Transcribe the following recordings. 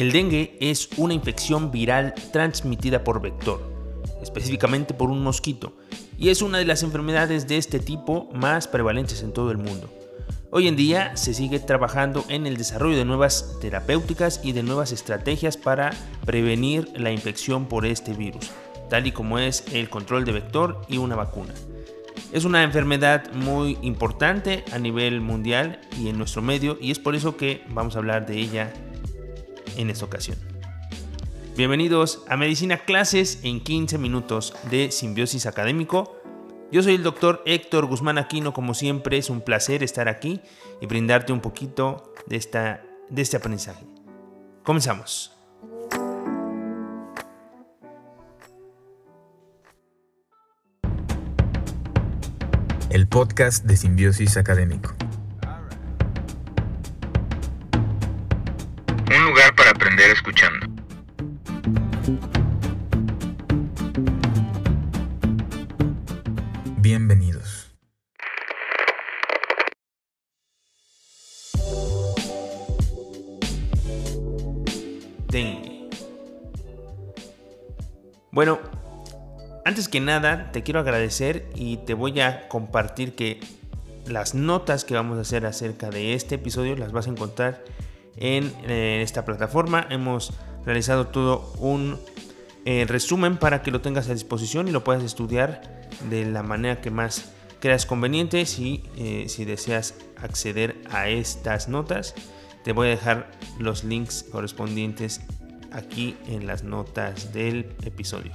El dengue es una infección viral transmitida por vector, específicamente por un mosquito, y es una de las enfermedades de este tipo más prevalentes en todo el mundo. Hoy en día se sigue trabajando en el desarrollo de nuevas terapéuticas y de nuevas estrategias para prevenir la infección por este virus, tal y como es el control de vector y una vacuna. Es una enfermedad muy importante a nivel mundial y en nuestro medio y es por eso que vamos a hablar de ella en esta ocasión. Bienvenidos a Medicina Clases en 15 minutos de Simbiosis Académico. Yo soy el doctor Héctor Guzmán Aquino, como siempre es un placer estar aquí y brindarte un poquito de, esta, de este aprendizaje. Comenzamos. El podcast de Simbiosis Académico. Que nada te quiero agradecer y te voy a compartir que las notas que vamos a hacer acerca de este episodio las vas a encontrar en eh, esta plataforma. Hemos realizado todo un eh, resumen para que lo tengas a disposición y lo puedas estudiar de la manera que más creas conveniente. Si, eh, si deseas acceder a estas notas, te voy a dejar los links correspondientes aquí en las notas del episodio.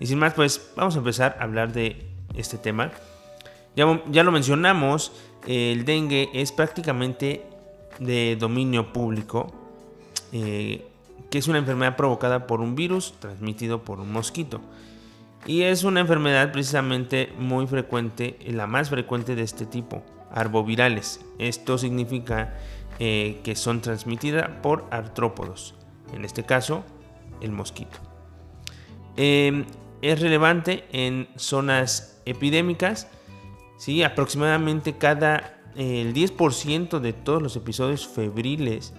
Y sin más, pues vamos a empezar a hablar de este tema. Ya, ya lo mencionamos, el dengue es prácticamente de dominio público, eh, que es una enfermedad provocada por un virus transmitido por un mosquito. Y es una enfermedad precisamente muy frecuente, la más frecuente de este tipo, arbovirales. Esto significa eh, que son transmitidas por artrópodos, en este caso el mosquito. Em, es relevante en zonas epidémicas, ¿sí? aproximadamente cada el 10% de todos los episodios febriles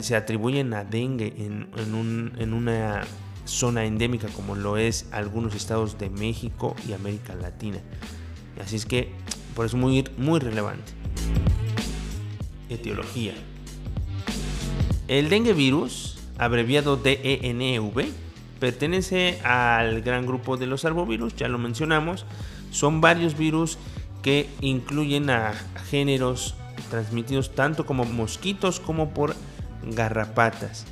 se atribuyen a dengue en, una zona endémica como lo es algunos estados de México y América Latina. Así es que por eso muy, muy relevante. Etiología. El dengue virus, abreviado DENV, pertenece al gran grupo de los arbovirus, ya lo mencionamos. Son varios virus que incluyen a géneros transmitidos tanto como mosquitos como por garrapatas.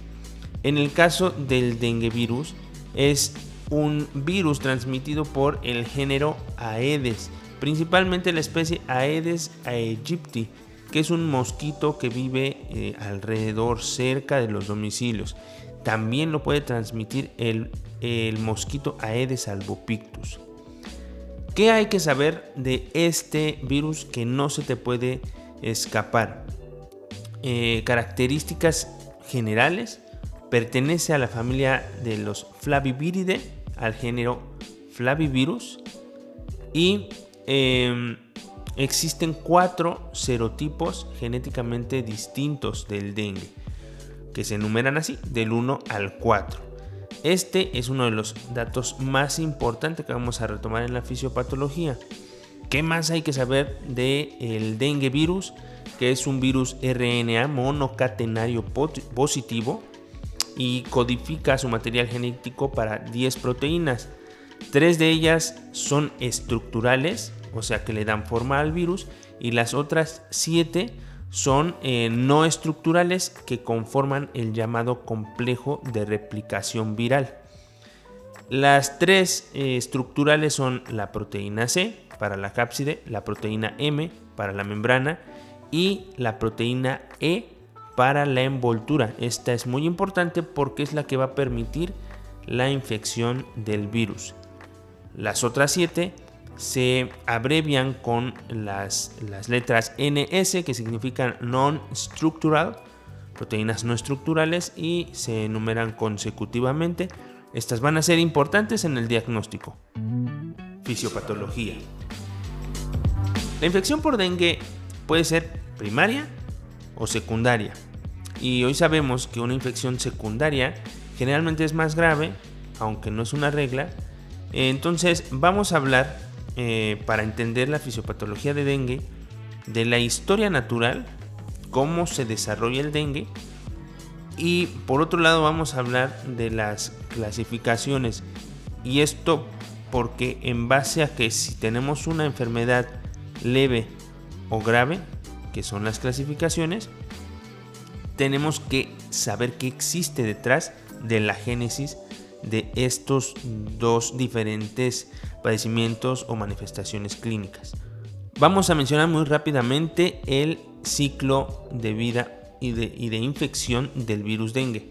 En el caso del dengue virus es un virus transmitido por el género Aedes, principalmente la especie Aedes aegypti, que es un mosquito que vive eh, alrededor cerca de los domicilios. También lo puede transmitir el, mosquito Aedes albopictus. ¿Qué hay que saber de este virus que no se te puede escapar? Eh, características generales. Pertenece a la familia de los Flaviviridae, al género Flavivirus. Y em, existen cuatro serotipos genéticamente distintos del dengue, que se enumeran así, del 1 al 4. Este es uno de los datos más importantes que vamos a retomar en la fisiopatología. ¿Qué más hay que saber del el dengue virus? Que es un virus RNA monocatenario positivo y codifica su material genético para 10 proteínas. Tres de ellas son estructurales, o sea que le dan forma al virus, y las otras 7 son eh, no estructurales que conforman el llamado complejo de replicación viral. Las tres eh, estructurales son la proteína C para la cápside, la proteína M para la membrana y la proteína E para la envoltura. Esta es muy importante porque es la que va a permitir la infección del virus. Las otras siete se abrevian con las, letras NS que significan non-structural, proteínas no estructurales y se enumeran consecutivamente. Estas van a ser importantes en el diagnóstico. Fisiopatología. La infección por dengue puede ser primaria o secundaria Y hoy sabemos que una infección secundaria generalmente es más grave, aunque no es una regla. Entonces vamos a hablar, eh, para entender la fisiopatología de dengue, de la historia natural, cómo se desarrolla el dengue. Y por otro lado vamos a hablar de las clasificaciones. Y esto porque en base a que si tenemos una enfermedad leve o grave, que son las clasificaciones, tenemos que saber qué existe detrás de la génesis de estos dos diferentes padecimientos o manifestaciones clínicas. Vamos a mencionar muy rápidamente el ciclo de vida y de, infección del virus dengue.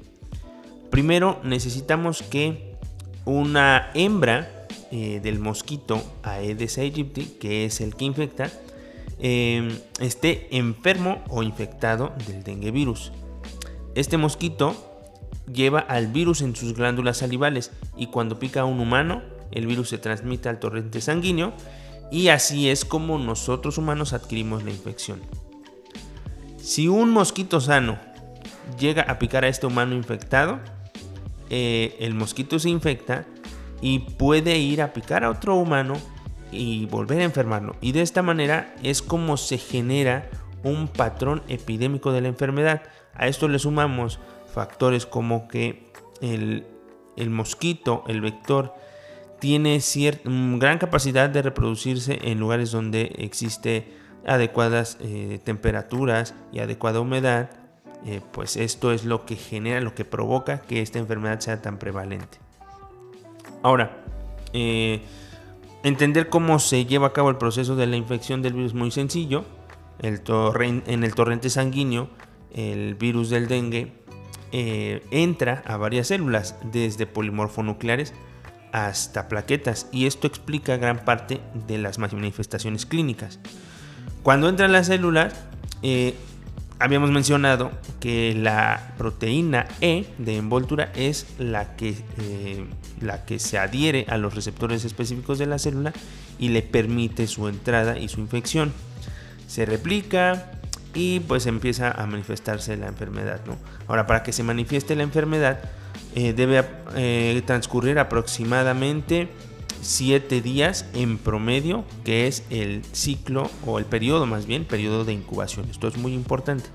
Primero necesitamos que una hembra eh, del mosquito Aedes aegypti, que es el que infecta, Em, esté enfermo o infectado del dengue virus. Este mosquito lleva al virus en sus glándulas salivales y cuando pica a un humano, el virus se transmite al torrente sanguíneo y así es como nosotros humanos adquirimos la infección. Si un mosquito sano llega a picar a este humano infectado, eh, el mosquito se infecta y puede ir a picar a otro humano y volver a enfermarlo. Y de esta manera es como se genera un patrón epidémico de la enfermedad. A esto le sumamos factores como que el, mosquito, el vector, tiene cierta, gran capacidad de reproducirse en lugares donde existe adecuadas eh, temperaturas y adecuada humedad, eh, pues esto es lo que genera, lo que provoca que esta enfermedad sea tan prevalente. Ahora, eh, Entender cómo se lleva a cabo el proceso de la infección del virus es muy sencillo. El en el torrente sanguíneo, el virus del dengue entra a varias células, desde polimorfonucleares hasta plaquetas, y esto explica gran parte de las manifestaciones clínicas. Cuando entra en las células, eh, habíamos mencionado que la proteína E de envoltura es la que, eh, la que se adhiere a los receptores específicos de la célula y le permite su entrada y su infección. Se replica y pues empieza a manifestarse la enfermedad. Ahora, para que se manifieste la enfermedad, eh, debe eh, transcurrir aproximadamente 7 días en promedio, que es el ciclo o el periodo más bien, periodo de incubación. Esto es muy importante.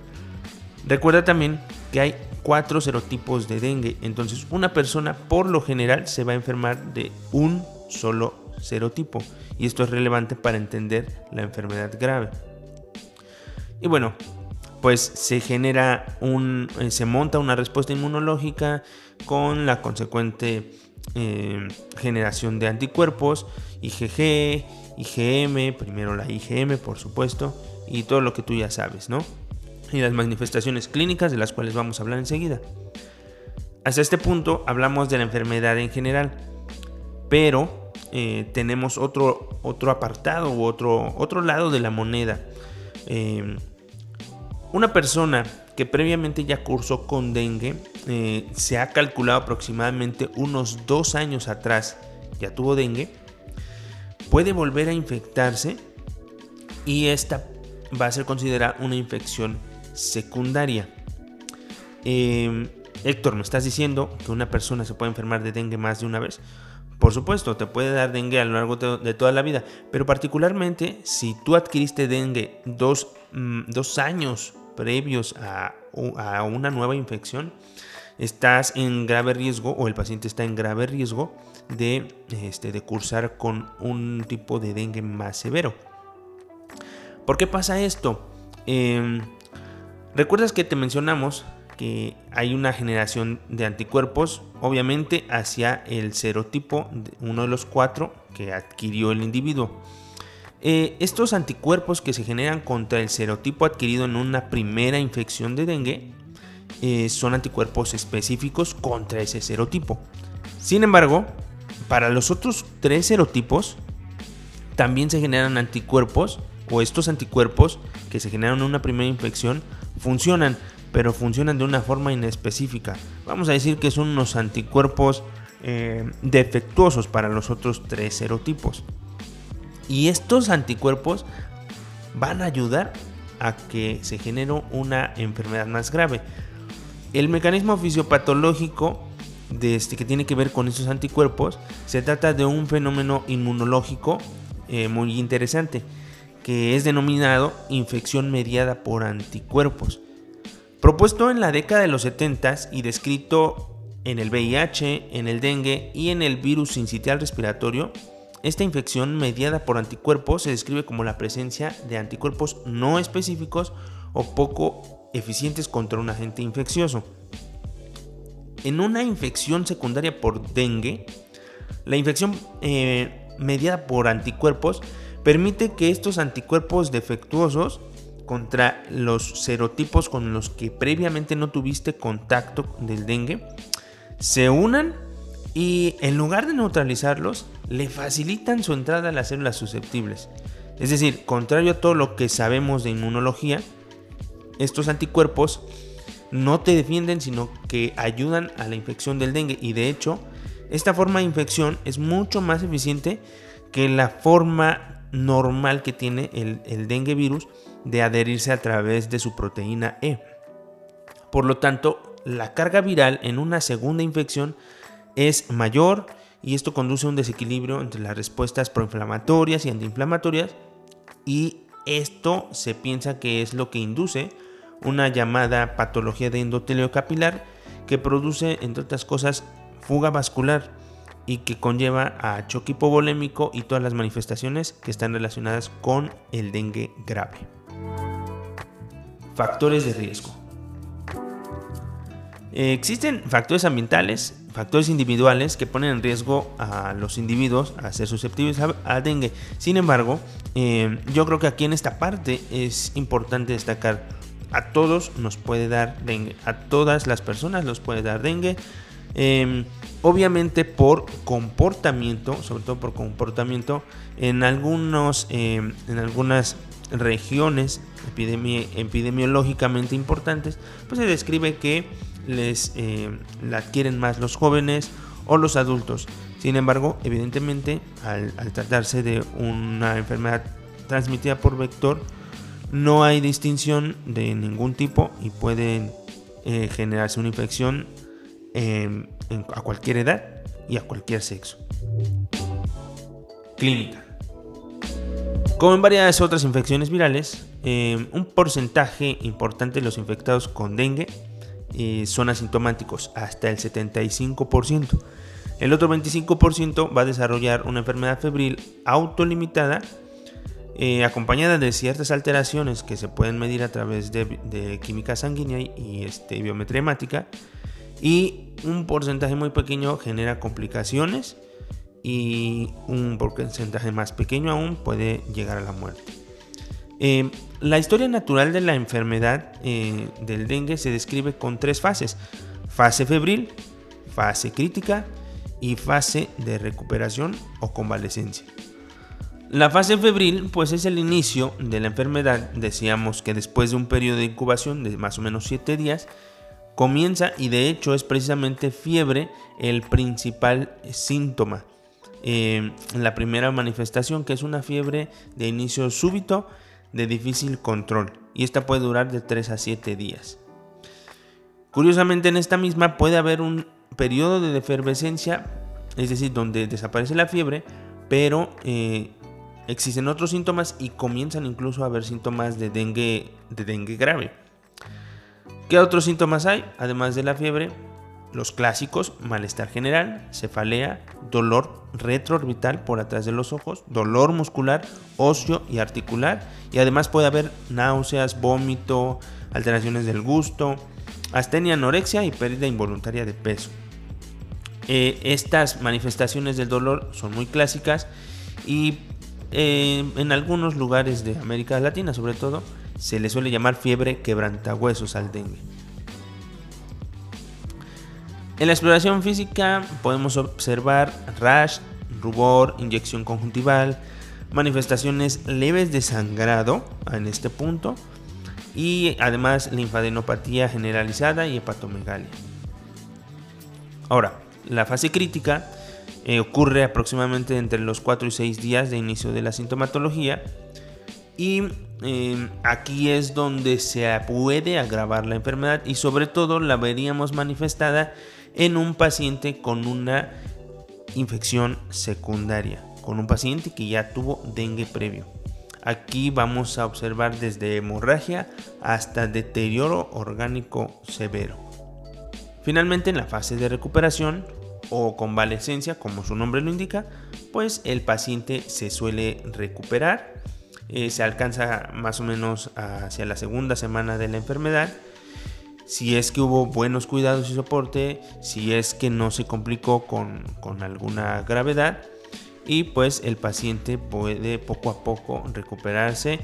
Recuerda también que hay cuatro serotipos de dengue, entonces una persona por lo general se va a enfermar de un solo serotipo y esto es relevante para entender la enfermedad grave. Y bueno, pues se genera un, eh, se monta una respuesta inmunológica con la consecuente eh, generación de anticuerpos, IgG, IgM, primero la IgM por supuesto, y todo lo que tú ya sabes, ¿no? Y las manifestaciones clínicas de las cuales vamos a hablar enseguida. Hasta este punto hablamos de la enfermedad en general, pero eh, tenemos otro, otro apartado u otro, otro lado de la moneda. Eh, una persona que previamente ya cursó con dengue, eh, se ha calculado aproximadamente unos dos años atrás, ya tuvo dengue, puede volver a infectarse y esta va a ser considerada una infección secundaria. Em, Héctor, ¿me estás diciendo que una persona se puede enfermar de dengue más de una vez? Por supuesto, te puede dar dengue a lo largo de, toda la vida, pero particularmente si tú adquiriste dengue dos, mm, dos años previos a, una nueva infección, estás en grave riesgo o el paciente está en grave riesgo de, este, de cursar con un tipo de dengue más severo. ¿Por qué pasa esto? Em, ¿Recuerdas que te mencionamos que hay una generación de anticuerpos, obviamente hacia el serotipo, uno de los cuatro que adquirió el individuo? Eh, estos anticuerpos que se generan contra el serotipo adquirido en una primera infección de dengue eh, son anticuerpos específicos contra ese serotipo. Sin embargo, para los otros tres serotipos también se generan anticuerpos o estos anticuerpos que se generan en una primera infección funcionan, pero funcionan de una forma inespecífica. Vamos a decir que son unos anticuerpos eh, defectuosos para los otros tres serotipos. Y estos anticuerpos van a ayudar a que se genere una enfermedad más grave. El mecanismo fisiopatológico de este, que tiene que ver con estos anticuerpos se trata de un fenómeno inmunológico eh, muy interesante que es denominado infección mediada por anticuerpos. Propuesto en la década de los 70 y descrito en el VIH, en el dengue y en el virus sincitial respiratorio, esta infección mediada por anticuerpos se describe como la presencia de anticuerpos no específicos o poco eficientes contra un agente infeccioso. En una infección secundaria por dengue, la infección eh, mediada por anticuerpos permite que estos anticuerpos defectuosos contra los serotipos con los que previamente no tuviste contacto del dengue se unan y en lugar de neutralizarlos le facilitan su entrada a las células susceptibles. Es decir, contrario a todo lo que sabemos de inmunología, estos anticuerpos no te defienden sino que ayudan a la infección del dengue y de hecho esta forma de infección es mucho más eficiente que la forma normal que tiene el, dengue virus de adherirse a través de su proteína E. Por lo tanto, la carga viral en una segunda infección es mayor y esto conduce a un desequilibrio entre las respuestas proinflamatorias y antiinflamatorias y esto se piensa que es lo que induce una llamada patología de endotelio capilar que produce entre otras cosas fuga vascular y que conlleva a choque hipovolémico y todas las manifestaciones que están relacionadas con el dengue grave. Factores de riesgo. Eh, existen factores ambientales, factores individuales que ponen en riesgo a los individuos a ser susceptibles a, dengue. Sin embargo, eh, yo creo que aquí en esta parte es importante destacar a todos nos puede dar dengue, a todas las personas nos puede dar dengue. Em, obviamente por comportamiento, sobre todo por comportamiento, en algunos, em, en algunas regiones epidemiológicamente importantes, pues se describe que les eh, la adquieren más los jóvenes o los adultos. Sin embargo, evidentemente, al, tratarse de una enfermedad transmitida por vector, no hay distinción de ningún tipo y puede eh, generarse una infección a cualquier edad y a cualquier sexo. Clínica. Como en varias otras infecciones virales, eh, un porcentaje importante de los infectados con dengue eh, son asintomáticos, hasta el 75%. El otro 25% va a desarrollar una enfermedad febril autolimitada eh, acompañada de ciertas alteraciones que se pueden medir a través de, química sanguínea y este, biometría hemática. Y un porcentaje muy pequeño genera complicaciones y un porcentaje más pequeño aún puede llegar a la muerte. Eh, la historia natural de la enfermedad eh, del dengue se describe con tres fases. Fase febril, fase crítica y fase de recuperación o convalecencia. La fase febril pues es el inicio de la enfermedad. Decíamos que después de un periodo de incubación de más o menos 7 días comienza y de hecho es precisamente fiebre el principal síntoma. Eh, la primera manifestación que es una fiebre de inicio súbito de difícil control y esta puede durar de 3 a 7 días. Curiosamente en esta misma puede haber un periodo de efervescencia, es decir, donde desaparece la fiebre, pero eh, existen otros síntomas y comienzan incluso a haber síntomas de dengue, de dengue grave. ¿Qué otros síntomas hay? Además de la fiebre, los clásicos, malestar general, cefalea, dolor retroorbital por atrás de los ojos, dolor muscular, óseo y articular, y además puede haber náuseas, vómito, alteraciones del gusto, astenia, anorexia y pérdida involuntaria de peso. Eh, estas manifestaciones del dolor son muy clásicas y en algunos lugares de América Latina sobre todo se le suele llamar fiebre quebrantahuesos al dengue. En la exploración física podemos observar rash, rubor, inyección conjuntival, manifestaciones leves de sangrado en este punto y además linfadenopatía generalizada y hepatomegalia. Ahora, la fase crítica eh, ocurre aproximadamente entre los 4 y 6 días de inicio de la sintomatología y eh, aquí es donde se puede agravar la enfermedad y sobre todo la veríamos manifestada en un paciente con una infección secundaria, con un paciente que ya tuvo dengue previo. Aquí vamos a observar desde hemorragia hasta deterioro orgánico severo. Finalmente en la fase de recuperación o convalecencia, como su nombre lo indica, pues el paciente se suele recuperar, eh, se alcanza más o menos hacia la segunda semana de la enfermedad. Si es que hubo buenos cuidados y soporte, si es que no se complicó con, alguna gravedad y pues el paciente puede poco a poco recuperarse,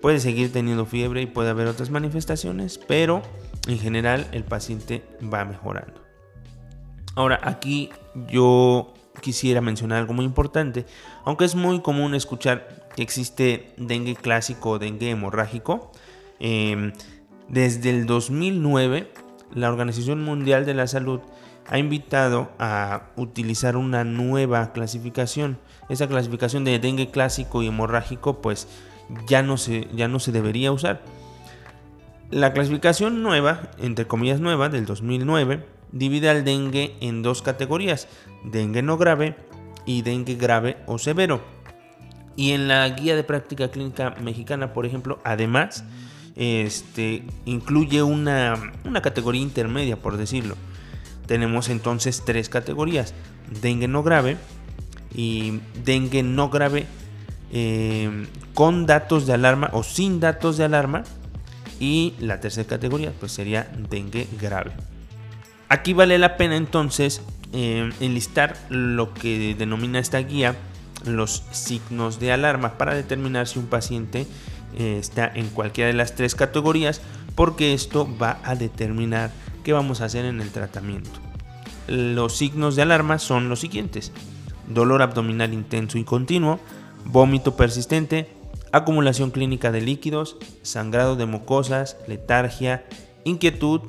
puede seguir teniendo fiebre y puede haber otras manifestaciones, pero en general el paciente va mejorando. Ahora aquí yo quisiera mencionar algo muy importante, aunque es muy común escuchar que existe dengue clásico o dengue hemorrágico, em, desde el 2009, la Organización Mundial de la Salud ha invitado a utilizar una nueva clasificación. Esa clasificación de dengue clásico y hemorrágico pues ya no se, ya no se debería usar. La clasificación nueva, entre comillas nueva, del 2009, divide al dengue en dos categorías, dengue no grave y dengue grave o severo. Y en la guía de práctica clínica mexicana, por ejemplo, además, este, incluye una, categoría intermedia, por decirlo. Tenemos entonces tres categorías. Dengue no grave y dengue no grave eh, con datos de alarma o sin datos de alarma. Y la tercera categoría pues sería dengue grave. Aquí vale la pena entonces eh, enlistar lo que denomina esta guía los signos de alarma para determinar si un paciente eh, está en cualquiera de las tres categorías porque esto va a determinar qué vamos a hacer en el tratamiento. Los signos de alarma son los siguientes. Dolor abdominal intenso y continuo, vómito persistente, acumulación clínica de líquidos, sangrado de mucosas, letargia, inquietud,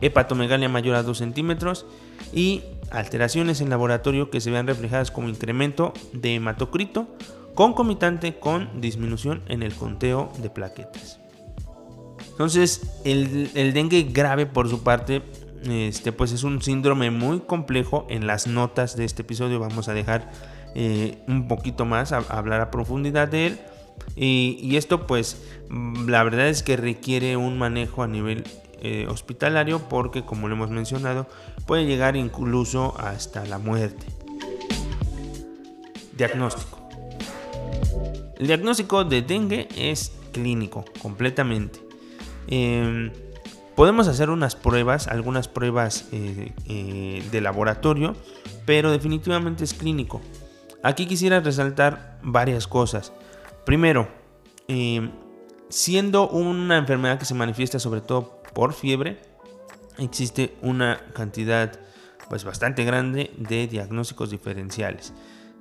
hepatomegalia mayor a 2 centímetros y alteraciones en laboratorio que se vean reflejadas como incremento de hematocrito concomitante con disminución en el conteo de plaquetas. Entonces, el, dengue grave por su parte, este, pues es un síndrome muy complejo. En las notas de este episodio vamos a dejar eh, un poquito más, hablar a profundidad de él. Y, esto pues la verdad es que requiere un manejo a nivel eh, hospitalario porque como lo hemos mencionado puede llegar incluso hasta la muerte. Diagnóstico. El diagnóstico de dengue es clínico, completamente. Em, podemos hacer unas pruebas, algunas pruebas eh, eh, de laboratorio, pero definitivamente es clínico. Aquí quisiera resaltar varias cosas. Primero, em, siendo una enfermedad que se manifiesta sobre todo por fiebre, existe una cantidad pues bastante grande de diagnósticos diferenciales.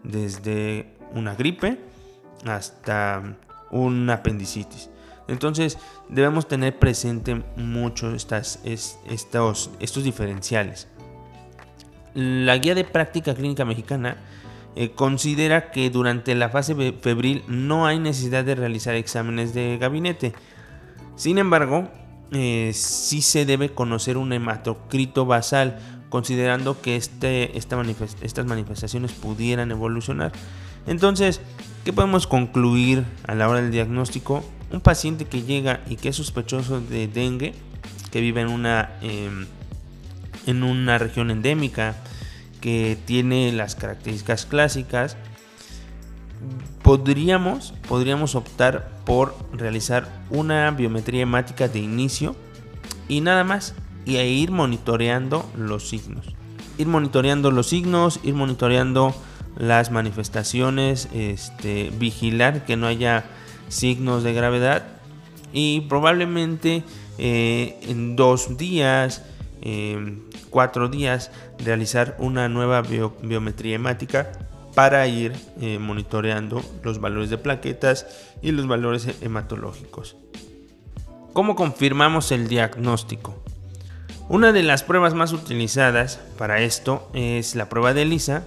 Desde una gripe, hasta un apendicitis. Entonces debemos tener presente mucho estas, estos, estos diferenciales. La guía de práctica clínica mexicana eh, considera que durante la fase febril no hay necesidad de realizar exámenes de gabinete. Sin embargo, eh, sí se debe conocer un hematocrito basal, considerando que este, estas manifestaciones pudieran evolucionar. Entonces, ¿Qué podemos concluir a la hora del diagnóstico? Un paciente que llega y que es sospechoso de dengue, que vive en una, em, en una región endémica, que tiene las características clásicas, podríamos, podríamos optar por realizar una biometría hemática de inicio y nada más, y ir monitoreando los signos. Ir monitoreando los signos, ir monitoreando las manifestaciones, este, vigilar que no haya signos de gravedad y probablemente eh, en dos días, em, cuatro días, realizar una nueva biometría hemática para ir eh, monitoreando los valores de plaquetas y los valores hematológicos. ¿Cómo confirmamos el diagnóstico? Una de las pruebas más utilizadas para esto es la prueba de ELISA,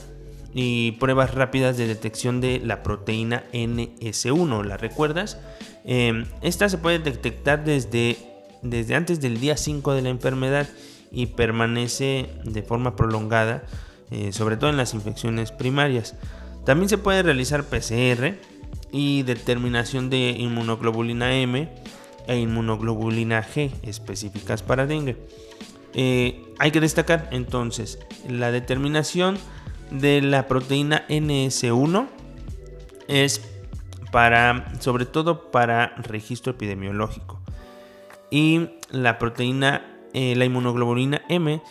y pruebas rápidas de detección de la proteína NS1. ¿La recuerdas? Em, esta se puede detectar desde, desde antes del día 5 de la enfermedad y permanece de forma prolongada, eh, sobre todo en las infecciones primarias. También se puede realizar PCR y determinación de inmunoglobulina M e inmunoglobulina G específicas para dengue. Eh, hay que destacar entonces la determinación de la proteína NS1 es para, sobre todo para registro epidemiológico. Y la proteína, eh, la inmunoglobulina M,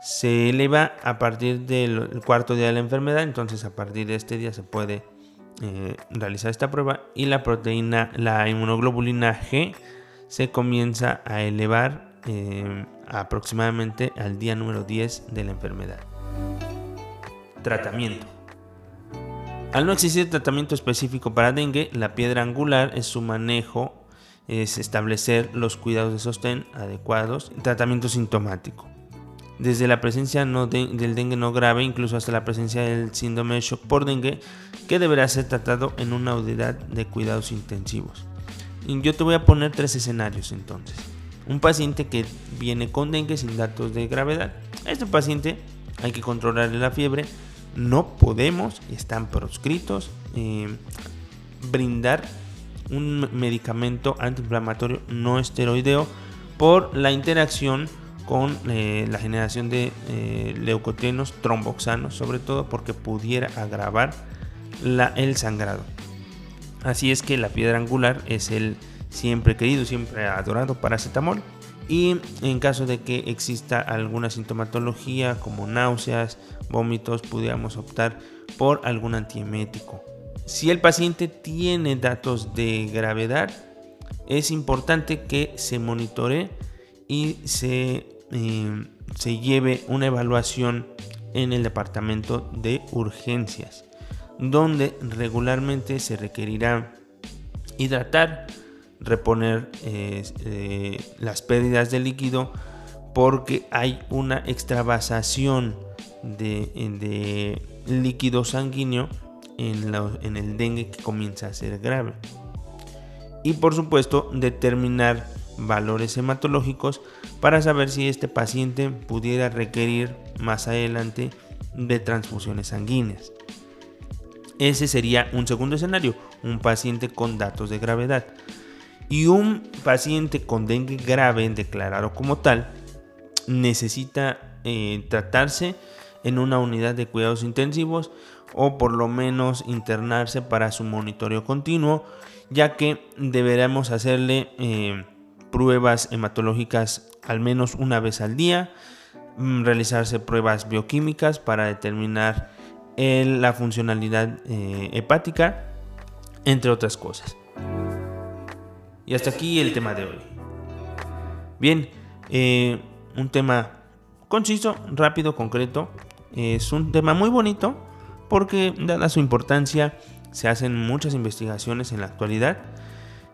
se eleva a partir del cuarto día de la enfermedad. Entonces, a partir de este día se puede eh, realizar esta prueba. Y la proteína, la inmunoglobulina G, se comienza a elevar eh, aproximadamente al día número 10 de la enfermedad. Tratamiento. Al no existir tratamiento específico para dengue, la piedra angular es su manejo, es establecer los cuidados de sostén adecuados, tratamiento sintomático. Desde la presencia del dengue no grave, incluso hasta la presencia del síndrome de shock por dengue, que deberá ser tratado en una unidad de cuidados intensivos. Yo te voy a poner tres escenarios entonces. Un paciente que viene con dengue sin datos de gravedad. Este paciente hay que controlarle la fiebre, no podemos, están proscritos, eh, brindar un medicamento antiinflamatorio no esteroideo por la interacción con eh, la generación de eh, leucotrienos tromboxanos, sobre todo porque pudiera agravar el sangrado. Así es que la piedra angular es el siempre querido, siempre adorado paracetamol. Y en caso de que exista alguna sintomatología como náuseas, vómitos, pudiéramos optar por algún antiemético. Si el paciente tiene datos de gravedad, es importante que se monitore y se, eh, se lleve una evaluación en el departamento de urgencias, donde regularmente se requerirá hidratar, reponer eh, las pérdidas de líquido porque hay una extravasación de, líquido sanguíneo en, el dengue que comienza a ser grave. Y por supuesto determinar valores hematológicos para saber si este paciente pudiera requerir más adelante de transfusiones sanguíneas. Ese sería un segundo escenario, un paciente con datos de gravedad y un paciente con dengue grave declarado como tal necesita eh, tratarse en una unidad de cuidados intensivos o por lo menos internarse para su monitoreo continuo ya que deberemos hacerle eh, pruebas hematológicas al menos una vez al día mm, realizarse pruebas bioquímicas para determinar la funcionalidad eh, hepática entre otras cosas y hasta aquí el tema de hoy. Bien, eh, un tema conciso, rápido, concreto. Es un tema muy bonito porque dada su importancia se hacen muchas investigaciones en la actualidad.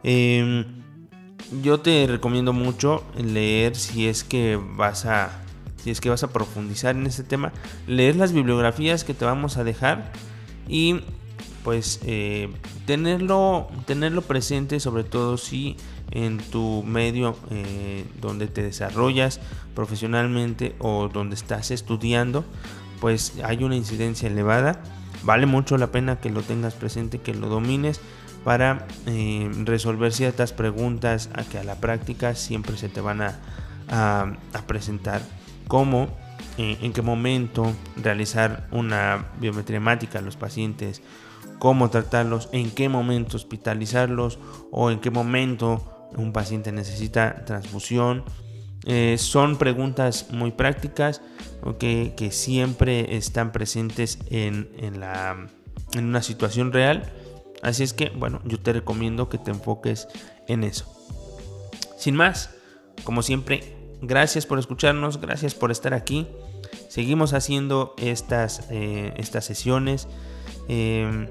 Em, yo te recomiendo mucho leer si es que vas a si es que vas a profundizar en este tema, leer las bibliografías que te vamos a dejar y pues eh, tenerlo, tenerlo presente, sobre todo si en tu medio eh, donde te desarrollas profesionalmente o donde estás estudiando, pues hay una incidencia elevada. Vale mucho la pena que lo tengas presente, que lo domines para eh, resolver ciertas preguntas a que a la práctica siempre se te van a, presentar. Como en qué momento realizar una biometría hemática a los pacientes cómo tratarlos, en qué momento hospitalizarlos o en qué momento un paciente necesita transfusión. Eh, son preguntas muy prácticas que siempre están presentes en, la, en una situación real. Así es que, bueno, yo te recomiendo que te enfoques en eso. Sin más, como siempre, gracias por escucharnos, gracias por estar aquí. Seguimos haciendo estas, eh, estas sesiones. Eh,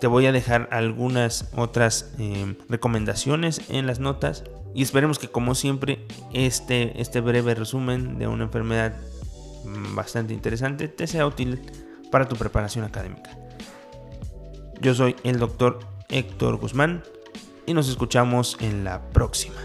te voy a dejar algunas otras eh, recomendaciones en las notas y esperemos que como siempre este, este breve resumen de una enfermedad mm, bastante interesante te sea útil para tu preparación académica. Yo soy el doctor Héctor Guzmán y nos escuchamos en la próxima.